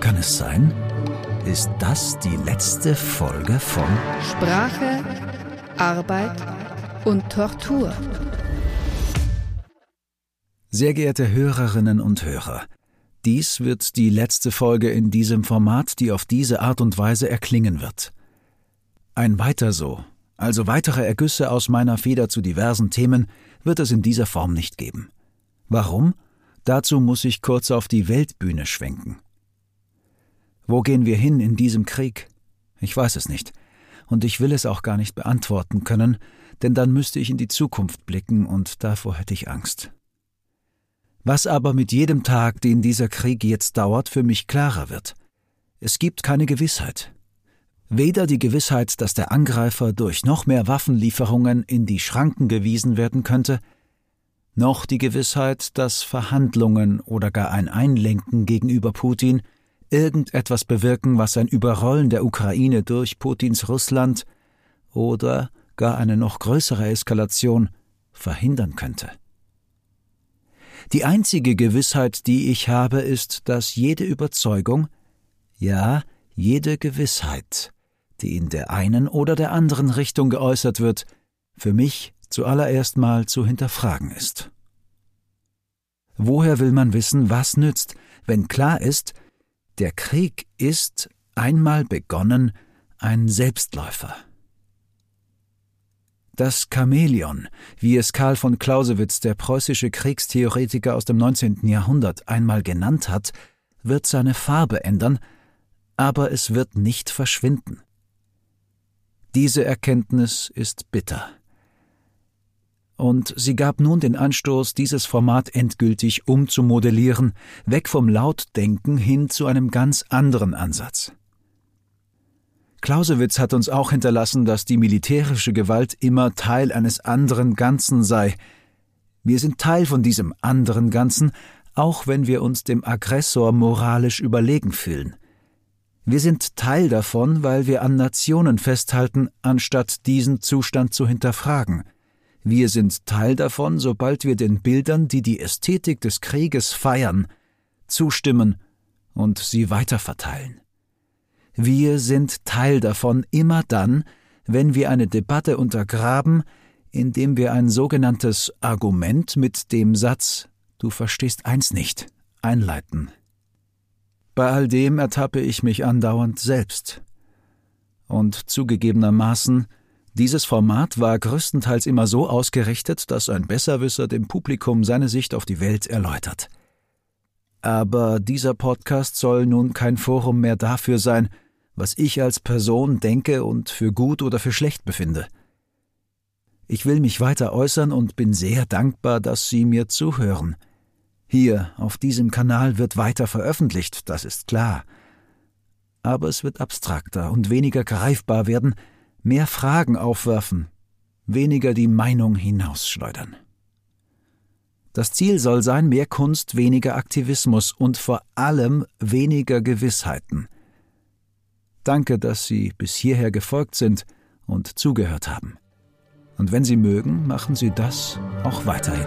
Kann es sein? Ist das die letzte Folge von Sprache, Arbeit und Tortur. Sehr geehrte Hörerinnen und Hörer, dies wird die letzte Folge in diesem Format, die auf diese Art und Weise erklingen wird. Ein weiter so, also weitere Ergüsse aus meiner Feder zu diversen Themen, wird es in dieser Form nicht geben. Warum? Dazu muss ich kurz auf die Weltbühne schwenken. Wo gehen wir hin in diesem Krieg? Ich weiß es nicht, und ich will es auch gar nicht beantworten können, denn dann müsste ich in die Zukunft blicken, und davor hätte ich Angst. Was aber mit jedem Tag, den dieser Krieg jetzt dauert, für mich klarer wird. Es gibt keine Gewissheit. Weder die Gewissheit, dass der Angreifer durch noch mehr Waffenlieferungen in die Schranken gewiesen werden könnte, noch die Gewissheit, dass Verhandlungen oder gar ein Einlenken gegenüber Putin irgendetwas bewirken, was ein Überrollen der Ukraine durch Putins Russland oder gar eine noch größere Eskalation verhindern könnte. Die einzige Gewissheit, die ich habe, ist, dass jede Überzeugung, ja, jede Gewissheit, die in der einen oder der anderen Richtung geäußert wird, für mich zuallererst mal zu hinterfragen ist. Woher will man wissen, was nützt, wenn klar ist, der Krieg ist, einmal begonnen, ein Selbstläufer. Das Chamäleon, wie es Karl von Clausewitz, der preußische Kriegstheoretiker aus dem 19. Jahrhundert, einmal genannt hat, wird seine Farbe ändern, aber es wird nicht verschwinden. Diese Erkenntnis ist bitter. Und sie gab nun den Anstoß, dieses Format endgültig umzumodellieren, weg vom Lautdenken hin zu einem ganz anderen Ansatz. Clausewitz hat uns auch hinterlassen, dass die militärische Gewalt immer Teil eines anderen Ganzen sei. Wir sind Teil von diesem anderen Ganzen, auch wenn wir uns dem Aggressor moralisch überlegen fühlen. Wir sind Teil davon, weil wir an Nationen festhalten, anstatt diesen Zustand zu hinterfragen. Wir sind Teil davon, sobald wir den Bildern, die die Ästhetik des Krieges feiern, zustimmen und sie weiterverteilen. Wir sind Teil davon immer dann, wenn wir eine Debatte untergraben, indem wir ein sogenanntes Argument mit dem Satz Du verstehst eins nicht einleiten. Bei all dem ertappe ich mich andauernd selbst. Und zugegebenermaßen, dieses Format war größtenteils immer so ausgerichtet, dass ein Besserwisser dem Publikum seine Sicht auf die Welt erläutert. Aber dieser Podcast soll nun kein Forum mehr dafür sein, was ich als Person denke und für gut oder für schlecht befinde. Ich will mich weiter äußern und bin sehr dankbar, dass Sie mir zuhören. Hier, auf diesem Kanal wird weiter veröffentlicht, das ist klar. Aber es wird abstrakter und weniger greifbar werden, mehr Fragen aufwerfen, weniger die Meinung hinausschleudern. Das Ziel soll sein mehr Kunst, weniger Aktivismus und vor allem weniger Gewissheiten – Danke, dass Sie bis hierher gefolgt sind und zugehört haben. Und wenn Sie mögen, machen Sie das auch weiterhin.